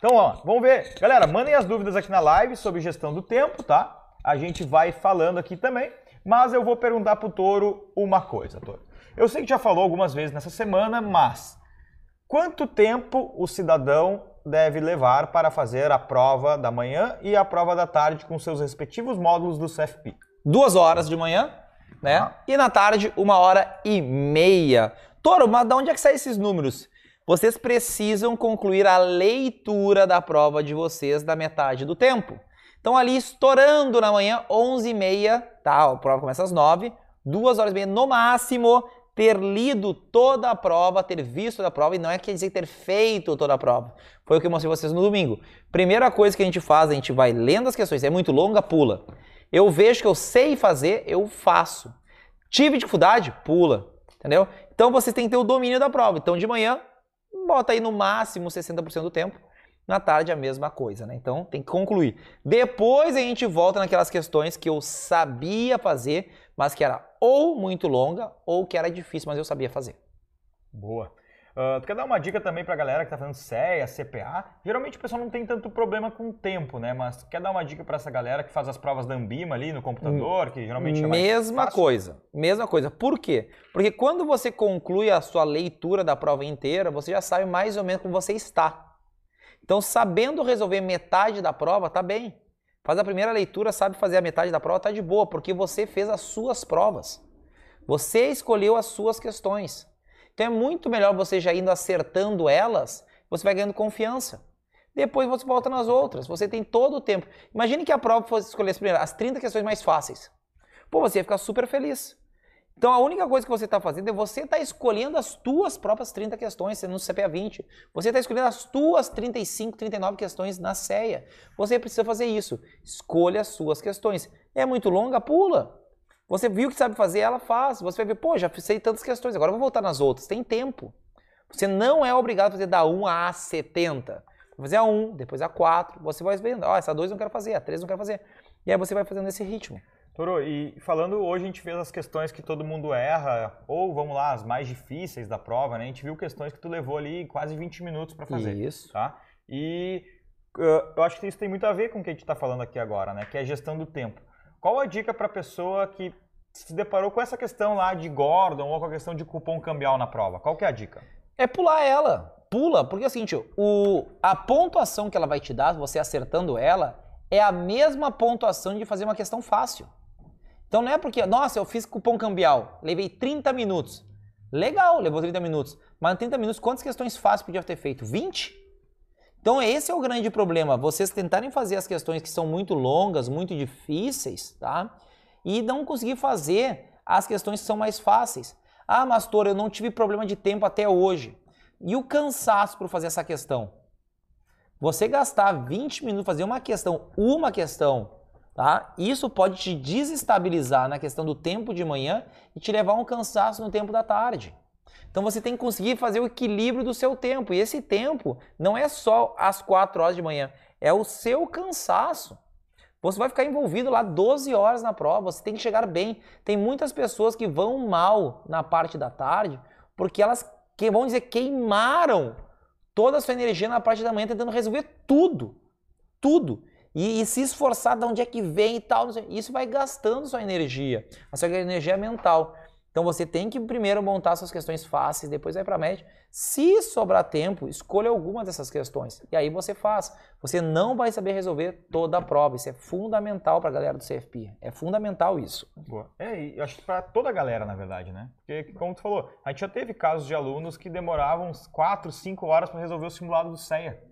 Então, ó, vamos ver. Galera, mandem as dúvidas aqui na live sobre gestão do tempo, tá? A gente vai falando aqui também. Mas eu vou perguntar pro Toro uma coisa, Toro. Eu sei que já falou algumas vezes nessa semana, mas quanto tempo o cidadão deve levar para fazer a prova da manhã e a prova da tarde com seus respectivos módulos do CFP? Duas horas de manhã, né? Ah. E na tarde, uma hora e meia. Toro, mas de onde é que saem esses números? Vocês precisam concluir a leitura da prova de vocês da metade do tempo. Então ali estourando na manhã, 11h30, tá? A prova começa às 9 duas horas e meia no máximo, ter lido toda a prova, ter visto toda a prova, e não é quer dizer ter feito toda a prova. Foi o que eu mostrei vocês no domingo. Primeira coisa que a gente faz, a gente vai lendo as questões, é muito longa, pula. Eu vejo que eu sei fazer, eu faço. Tive dificuldade? Pula. Entendeu? Então vocês têm que ter o domínio da prova. Então de manhã, bota aí no máximo 60% do tempo. Na tarde a mesma coisa, né? Então tem que concluir. Depois a gente volta naquelas questões que eu sabia fazer, mas que era ou muito longa ou que era difícil, mas eu sabia fazer. Boa. Uh, tu quer dar uma dica também pra galera que tá fazendo CEA, CPA? Geralmente o pessoal não tem tanto problema com o tempo, né? Mas quer dar uma dica para essa galera que faz as provas da Ambima ali no computador, que geralmente é mais Mesma fácil? coisa, mesma coisa. Por quê? Porque quando você conclui a sua leitura da prova inteira, você já sabe mais ou menos como você está. Então, sabendo resolver metade da prova, tá bem. Faz a primeira leitura, sabe fazer a metade da prova, tá de boa, porque você fez as suas provas. Você escolheu as suas questões. Então é muito melhor você já indo acertando elas, você vai ganhando confiança. Depois você volta nas outras, você tem todo o tempo. Imagine que a prova fosse escolher as, primeiras, as 30 questões mais fáceis. Pô, você ia ficar super feliz. Então a única coisa que você está fazendo é você estar tá escolhendo as tuas próprias 30 questões no CPA 20. Você está escolhendo as tuas 35, 39 questões na CEA. Você precisa fazer isso. Escolha as suas questões. É muito longa? Pula. Você viu que sabe fazer, ela faz. Você vai ver, pô, já sei tantas questões, agora vou voltar nas outras. Tem tempo. Você não é obrigado a fazer da 1 a 70. Vai fazer a 1, depois a 4. Você vai vendo, ó, oh, essa 2 não quero fazer, a 3 não quero fazer. E aí você vai fazendo esse ritmo. Toro, e falando hoje a gente fez as questões que todo mundo erra, ou vamos lá, as mais difíceis da prova, né? A gente viu questões que tu levou ali quase 20 minutos para fazer. Isso. Tá? E uh, eu acho que isso tem muito a ver com o que a gente está falando aqui agora, né? Que é a gestão do tempo. Qual a dica para a pessoa que se deparou com essa questão lá de Gordon ou com a questão de cupom cambial na prova? Qual que é a dica? É pular ela. Pula, porque é o seguinte, o, a pontuação que ela vai te dar, você acertando ela, é a mesma pontuação de fazer uma questão fácil. Então não é porque, nossa, eu fiz cupom cambial, levei 30 minutos. Legal, levou 30 minutos. Mas em 30 minutos, quantas questões fáceis podia ter feito? 20? Então esse é o grande problema, vocês tentarem fazer as questões que são muito longas, muito difíceis, tá? E não conseguir fazer as questões que são mais fáceis. Ah, Mastor, eu não tive problema de tempo até hoje. E o cansaço por fazer essa questão? Você gastar 20 minutos fazer uma questão, uma questão, tá? Isso pode te desestabilizar na questão do tempo de manhã e te levar a um cansaço no tempo da tarde. Então você tem que conseguir fazer o equilíbrio do seu tempo. E esse tempo não é só as 4 horas de manhã, é o seu cansaço. Você vai ficar envolvido lá 12 horas na prova, você tem que chegar bem. Tem muitas pessoas que vão mal na parte da tarde porque elas que vão dizer queimaram toda a sua energia na parte da manhã tentando resolver tudo. Tudo. E, e, se esforçar de onde é que vem e tal. Isso vai gastando sua energia, a sua energia mental. Então você tem que primeiro montar suas questões fáceis, depois vai para média. Se sobrar tempo, escolha algumas dessas questões. E aí você faz. Você não vai saber resolver toda a prova. Isso é fundamental para a galera do CFP. É fundamental isso. Boa. É, e acho que para toda a galera, na verdade, né? Porque, como tu falou, a gente já teve casos de alunos que demoravam 4, 5 horas para resolver o simulado do CEA.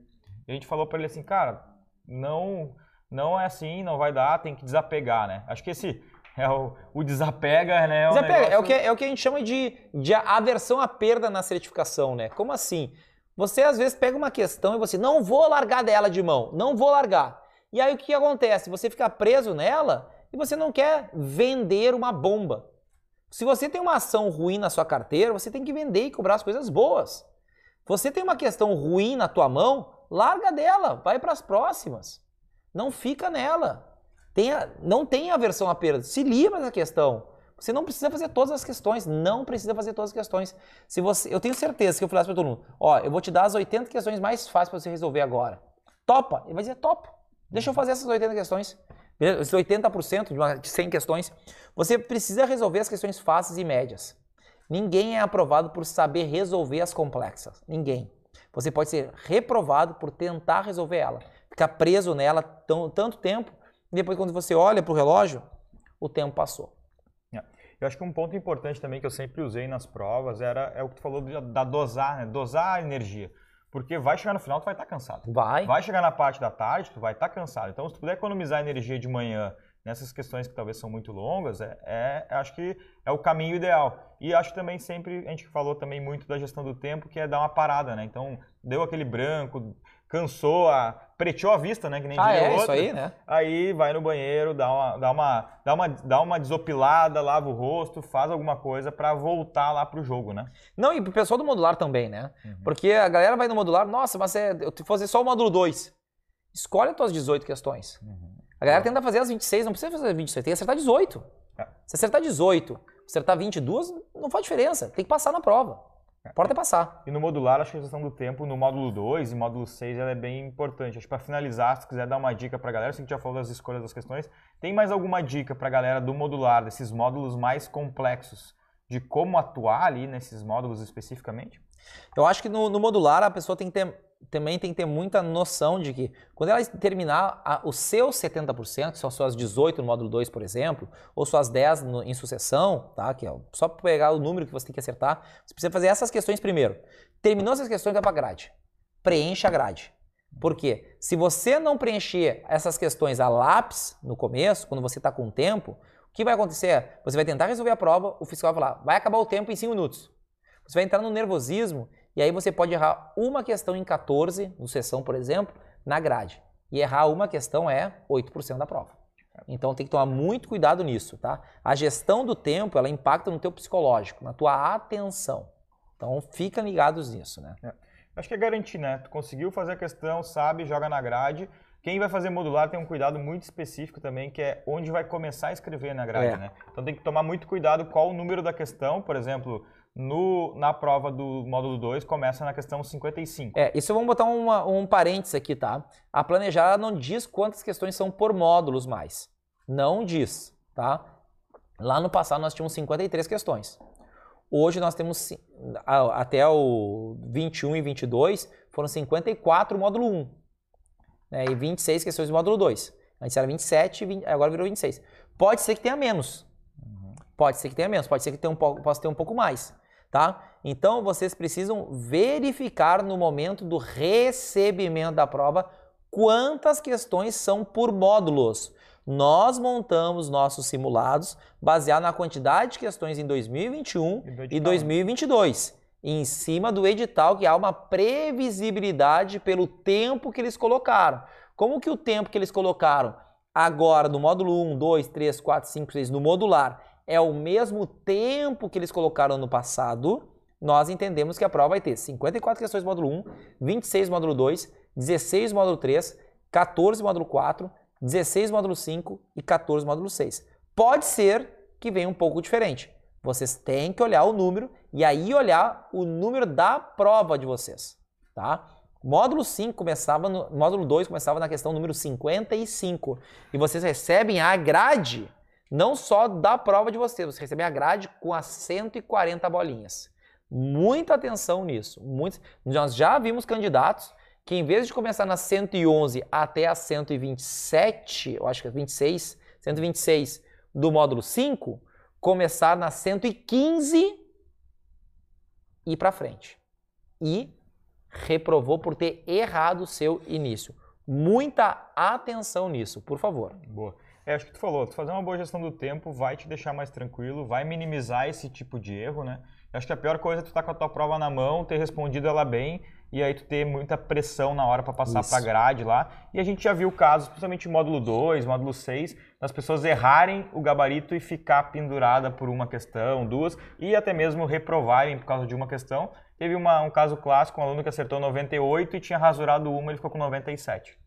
E a gente falou para ele assim, cara, não, não é assim, não vai dar, tem que desapegar, né? Acho que esse é o, o desapega, né? É, desapega, negócio... é, o que, é o que a gente chama de, de aversão à perda na certificação, né? Como assim? Você às vezes pega uma questão e você não vou largar dela de mão, não vou largar. E aí o que acontece? Você fica preso nela e você não quer vender uma bomba. Se você tem uma ação ruim na sua carteira, você tem que vender e cobrar as coisas boas. Você tem uma questão ruim na tua mão, larga dela, vai para as próximas. Não fica nela. Tenha, não tenha aversão à perda. Se livra da questão. Você não precisa fazer todas as questões. Não precisa fazer todas as questões. Se você, eu tenho certeza que eu falasse para todo mundo: ó, eu vou te dar as 80 questões mais fáceis para você resolver agora. Topa? Ele vai dizer, topo. Deixa eu fazer essas 80 questões. Esses 80% de, uma, de 100 questões. Você precisa resolver as questões fáceis e médias. Ninguém é aprovado por saber resolver as complexas. Ninguém. Você pode ser reprovado por tentar resolver ela. Ficar preso nela tão, tanto tempo e depois quando você olha para o relógio, o tempo passou. É. Eu acho que um ponto importante também que eu sempre usei nas provas era é o que tu falou da dosar, né? Dosar a energia. Porque vai chegar no final, tu vai estar tá cansado. Vai. Vai chegar na parte da tarde, tu vai estar tá cansado. Então, se tu puder economizar energia de manhã nessas questões que talvez são muito longas, é, é, acho que é o caminho ideal. E acho que também sempre, a gente falou também muito da gestão do tempo, que é dar uma parada, né? Então, deu aquele branco, cansou, a, preteou a vista, né? Que nem ah, diria é, outro. isso aí, né? Aí vai no banheiro, dá uma, dá uma, dá uma, dá uma desopilada, lava o rosto, faz alguma coisa para voltar lá pro jogo, né? Não, e pro pessoal do modular também, né? Uhum. Porque a galera vai no modular, nossa, mas é, eu fazer só o módulo 2. Escolhe as tuas 18 questões. Uhum. A galera tenta fazer as 26, não precisa fazer as 26, tem que acertar 18. É. Se acertar 18, acertar 22, não faz diferença, tem que passar na prova. Importa é passar. E no modular, acho que a gestão do tempo no módulo 2 e módulo 6 ela é bem importante. Acho que para finalizar, se quiser dar uma dica para a galera, se a gente já falou das escolhas das questões, tem mais alguma dica para a galera do modular, desses módulos mais complexos, de como atuar ali nesses módulos especificamente? Eu acho que no, no modular a pessoa tem que ter também tem que ter muita noção de que quando ela terminar a, os seus 70%, que são suas 18 no módulo 2, por exemplo, ou suas 10 no, em sucessão, tá? Que é só para pegar o número que você tem que acertar, você precisa fazer essas questões primeiro. Terminou essas questões, vai para grade. Preencha a grade. Por quê? Se você não preencher essas questões a lápis no começo, quando você está com tempo, o que vai acontecer? Você vai tentar resolver a prova, o fiscal vai falar, vai acabar o tempo em 5 minutos. Você vai entrar no nervosismo e aí você pode errar uma questão em 14, no sessão, por exemplo, na grade. E errar uma questão é 8% da prova. Então tem que tomar muito cuidado nisso, tá? A gestão do tempo, ela impacta no teu psicológico, na tua atenção. Então fica ligados nisso, né? É. Acho que é garantir, né? Tu conseguiu fazer a questão, sabe, joga na grade. Quem vai fazer modular tem um cuidado muito específico também, que é onde vai começar a escrever na grade, é. né? Então tem que tomar muito cuidado qual o número da questão, por exemplo, no, na prova do módulo 2 começa na questão 55. É, isso vamos botar uma, um parênteses aqui, tá? A planejar não diz quantas questões são por módulos mais. Não diz, tá? Lá no passado nós tínhamos 53 questões. Hoje nós temos até o 21 e 22 foram 54 módulo 1 né, e 26 questões do módulo 2. Antes era 27, 20, agora virou 26. Pode ser que tenha menos. Pode ser que tenha menos, pode ser que tenha um, possa ter um pouco mais tá? Então vocês precisam verificar no momento do recebimento da prova quantas questões são por módulos. Nós montamos nossos simulados baseado na quantidade de questões em 2021 e, e 2022, em cima do edital que há uma previsibilidade pelo tempo que eles colocaram. Como que o tempo que eles colocaram agora no módulo 1, 2, 3, 4, 5, 6 no modular é o mesmo tempo que eles colocaram no passado, nós entendemos que a prova vai ter 54 questões módulo 1, 26 módulo 2, 16 módulo 3, 14 módulo 4, 16 módulo 5 e 14 módulo 6. Pode ser que venha um pouco diferente. Vocês têm que olhar o número e aí olhar o número da prova de vocês, tá? Módulo 5 começava no módulo 2 começava na questão número 55 e vocês recebem a grade não só da prova de vocês, você recebe a grade com as 140 bolinhas. Muita atenção nisso. Muito... Nós já vimos candidatos que, em vez de começar na 111 até a 127, eu acho que é 26, 126 do módulo 5, começar na 115 e ir para frente. E reprovou por ter errado o seu início. Muita atenção nisso, por favor. Boa. É, acho que tu falou, tu fazer uma boa gestão do tempo vai te deixar mais tranquilo, vai minimizar esse tipo de erro, né? Acho que a pior coisa é tu estar tá com a tua prova na mão, ter respondido ela bem e aí tu ter muita pressão na hora para passar para grade lá. E a gente já viu casos, principalmente módulo 2, módulo 6, das pessoas errarem o gabarito e ficar pendurada por uma questão, duas, e até mesmo reprovarem por causa de uma questão. Teve uma, um caso clássico, um aluno que acertou 98 e tinha rasurado uma, ele ficou com 97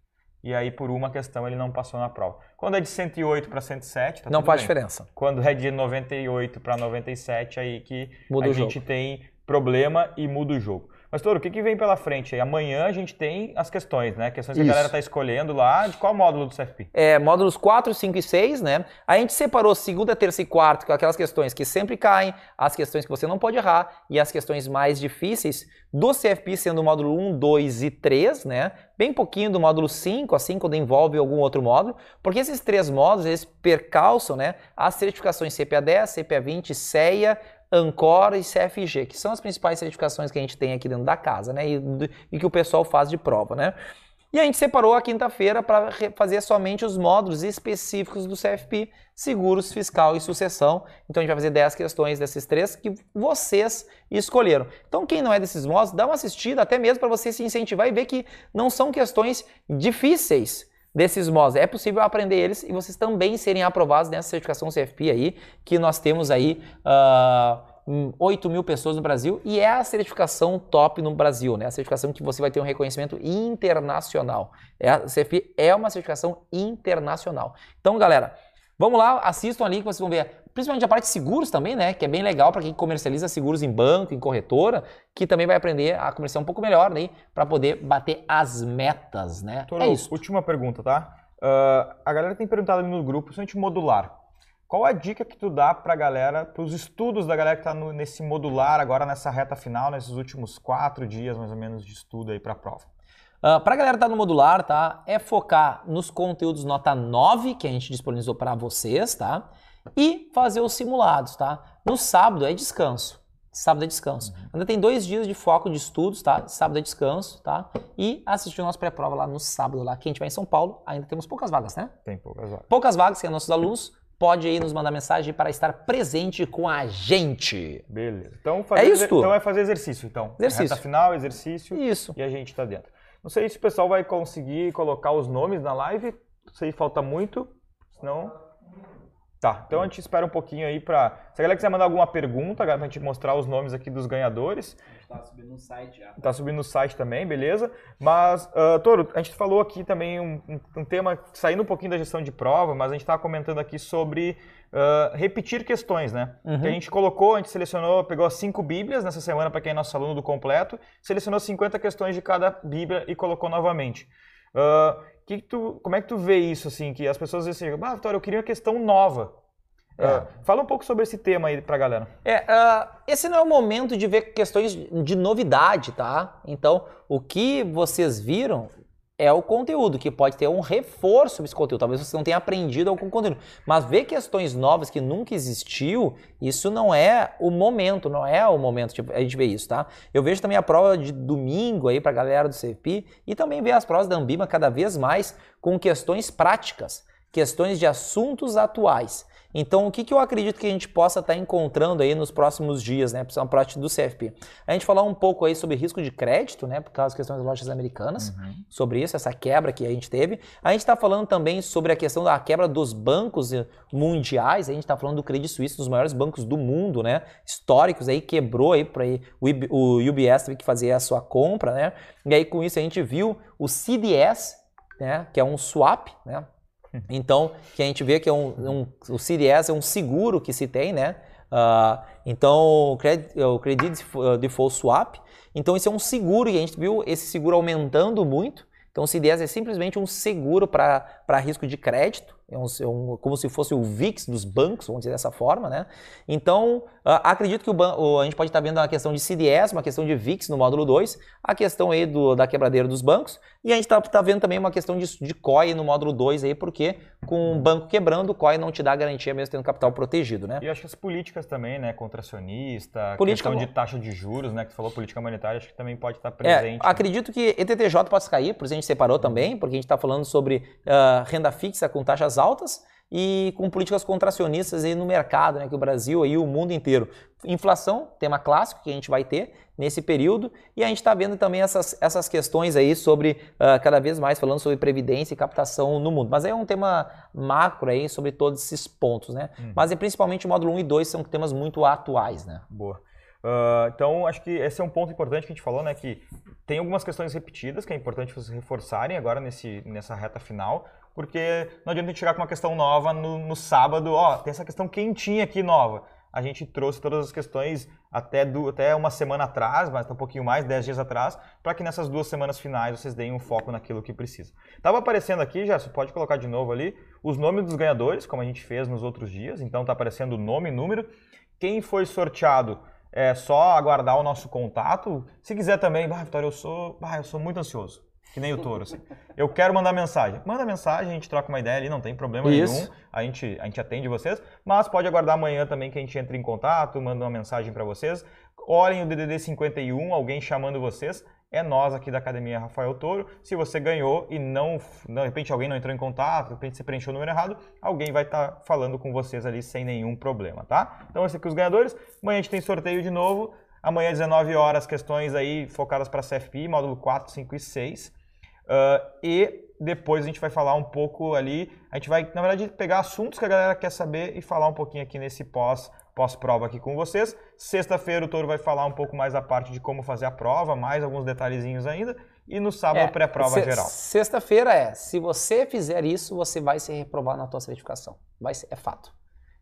e aí por uma questão ele não passou na prova. Quando é de 108 para 107, tá não faz bem. diferença. Quando é de 98 para 97, aí que muda a gente tem problema e muda o jogo. Mas, Toro, o que, que vem pela frente? Amanhã a gente tem as questões, né? Questões que Isso. a galera tá escolhendo lá. De qual módulo do CFP? é, módulos 4, 5 e 6, né? A gente separou segunda, terça e quarta, com aquelas questões que sempre caem, as questões que você não pode errar e as questões mais difíceis do CFP, sendo o módulo 1, 2 e 3, né? Bem pouquinho do módulo 5, assim, quando envolve algum outro módulo, porque esses três módulos, eles percalçam, né? As certificações CPA 10, CPA 20, CEA, Ancora e CFG, que são as principais certificações que a gente tem aqui dentro da casa, né? E, e que o pessoal faz de prova, né? E a gente separou a quinta-feira para fazer somente os módulos específicos do CFP, seguros, fiscal e sucessão. Então a gente vai fazer 10 questões desses três que vocês escolheram. Então quem não é desses módulos, dá uma assistida até mesmo para você se incentivar e ver que não são questões difíceis desses módulos. É possível aprender eles e vocês também serem aprovados nessa certificação CFP aí, que nós temos aí uh, 8 mil pessoas no Brasil e é a certificação top no Brasil, né? A certificação que você vai ter um reconhecimento internacional. É, a CFP é uma certificação internacional. Então, galera, vamos lá, assistam ali que vocês vão ver principalmente a parte de seguros também, né? Que é bem legal para quem comercializa seguros em banco, em corretora, que também vai aprender a comercializar um pouco melhor, né? Para poder bater as metas, né? Toro, é isso. Última pergunta, tá? Uh, a galera tem perguntado ali no grupo, principalmente modular. Qual a dica que tu dá pra galera, pros estudos da galera que tá no, nesse modular agora nessa reta final, nesses últimos quatro dias mais ou menos de estudo aí pra prova? Uh, para a galera que tá no modular, tá? É focar nos conteúdos nota 9 que a gente disponibilizou para vocês, tá? E fazer os simulados, tá? No sábado é descanso. Sábado é descanso. Uhum. Ainda tem dois dias de foco de estudos, tá? Sábado é descanso, tá? E assistir o nosso pré-prova lá no sábado, lá que a gente vai em São Paulo. Ainda temos poucas vagas, né? Tem poucas vagas. Poucas vagas, que é nossos alunos. Pode aí nos mandar mensagem para estar presente com a gente. Beleza. Então, fazer é isso, então vai fazer exercício, então. Exercício. Reta final, exercício. Isso. E a gente tá dentro. Não sei se o pessoal vai conseguir colocar os nomes na live. Não sei, falta muito. Senão. Tá, então a gente espera um pouquinho aí pra. Se a galera quiser mandar alguma pergunta, pra gente mostrar os nomes aqui dos ganhadores. Tá subindo no site já. Tá subindo no site também, beleza? Mas, uh, Toro, a gente falou aqui também um, um, tema saindo um pouquinho da gestão de prova, mas a gente estava comentando aqui sobre uh, repetir questões, né? Uhum. Que a gente colocou, a gente selecionou, pegou as cinco bíblias nessa semana para quem é nosso aluno do completo, selecionou 50 questões de cada bíblia e colocou novamente. Uh, que que tu, como é que tu vê isso, assim, que as pessoas dizem assim, ah, Vitória, eu queria uma questão nova. É. Uh, fala um pouco sobre esse tema aí pra galera. É, uh, esse não é o momento de ver questões de novidade, tá? Então, o que vocês viram é o conteúdo, que pode ter um reforço desse conteúdo. Talvez você não tenha aprendido algum conteúdo. Mas ver questões novas que nunca existiu, isso não é o momento, não é o momento de a gente ver isso, tá? Eu vejo também a prova de domingo aí pra galera do CFP e também ver as provas da Ambima cada vez mais com questões práticas, questões de assuntos atuais. Então, o que, que eu acredito que a gente possa estar encontrando aí nos próximos dias, né? Por prática do CFP. A gente falar um pouco aí sobre risco de crédito, né? Por causa das questões das lojas americanas, uhum. sobre isso, essa quebra que a gente teve. A gente está falando também sobre a questão da quebra dos bancos mundiais. A gente está falando do Credit Suisse, dos maiores bancos do mundo, né? Históricos aí, quebrou aí para o UBS teve que fazer a sua compra, né? E aí com isso a gente viu o CDS, né? Que é um swap, né? Então, que a gente vê que é um, um, o CDS é um seguro que se tem, né? Uh, então, o Credit, o Credit Default Swap. Então, isso é um seguro e a gente viu esse seguro aumentando muito. Então, o CDS é simplesmente um seguro para risco de crédito, é um, é um, como se fosse o VIX dos bancos, vamos dizer dessa forma, né? Então, uh, acredito que o, a gente pode estar vendo uma questão de CDS, uma questão de VIX no módulo 2, a questão aí do, da quebradeira dos bancos, e a gente está tá vendo também uma questão de, de COI no módulo 2 aí, porque com o banco quebrando, o COI não te dá garantia mesmo tendo capital protegido, né? E acho que as políticas também, né? Contracionista, Política... questão de taxa de juros, né? Que tu falou, política monetária, acho que também pode estar presente. É, acredito que ETTJ pode cair, por isso a gente separou também, porque a gente está falando sobre uh, renda fixa com taxas altas e com políticas contracionistas aí no mercado, né, que o Brasil e o mundo inteiro. Inflação, tema clássico que a gente vai ter nesse período, e a gente está vendo também essas, essas questões aí sobre, uh, cada vez mais falando sobre previdência e captação no mundo. Mas é um tema macro aí sobre todos esses pontos, né? Hum. Mas é principalmente o módulo 1 e 2 são temas muito atuais, né? Boa. Uh, então, acho que esse é um ponto importante que a gente falou, né? Que tem algumas questões repetidas que é importante vocês reforçarem agora nesse, nessa reta final, porque não adianta a gente chegar com uma questão nova no, no sábado, ó, tem essa questão quentinha aqui nova. a gente trouxe todas as questões até, do, até uma semana atrás, mas tá um pouquinho mais, 10 dias atrás, para que nessas duas semanas finais vocês deem um foco naquilo que precisa. Tava aparecendo aqui, já pode colocar de novo ali, os nomes dos ganhadores, como a gente fez nos outros dias, então tá aparecendo nome e número. Quem foi sorteado é só aguardar o nosso contato. Se quiser também, ah, Vitória, eu sou, ah, eu sou muito ansioso. Que nem o touro, assim. Eu quero mandar mensagem. Manda mensagem, a gente troca uma ideia ali, não tem problema Isso. nenhum. A gente, a gente atende vocês. Mas pode aguardar amanhã também que a gente entre em contato, manda uma mensagem para vocês. Olhem o DDD 51, alguém chamando vocês. É nós aqui da Academia Rafael Toro. Se você ganhou e não, de repente alguém não entrou em contato, de repente você preencheu o número errado, alguém vai estar falando com vocês ali sem nenhum problema, tá? Então, esses aqui os ganhadores. Amanhã a gente tem sorteio de novo. Amanhã, 19 horas, questões aí focadas para CFP, módulo 4, 5 e 6. Uh, e depois a gente vai falar um pouco ali, a gente vai, na verdade, pegar assuntos que a galera quer saber e falar um pouquinho aqui nesse pós pós-prova aqui com vocês. Sexta-feira o Toro vai falar um pouco mais a parte de como fazer a prova, mais alguns detalhezinhos ainda. E no sábado, É, pré-prova se- geral. Sexta-feira é, se você fizer isso, você vai ser reprovado na tua certificação. Vai ser, é fato.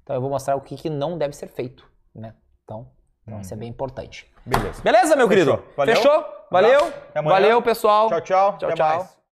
Então eu vou mostrar o que, que não deve ser feito, né? Então, então isso é bem importante. Beleza. Beleza, meu Fechou. querido? Valeu. Fechou? Valeu? Valeu, pessoal. Tchau, tchau. Tchau, Até tchau. mais.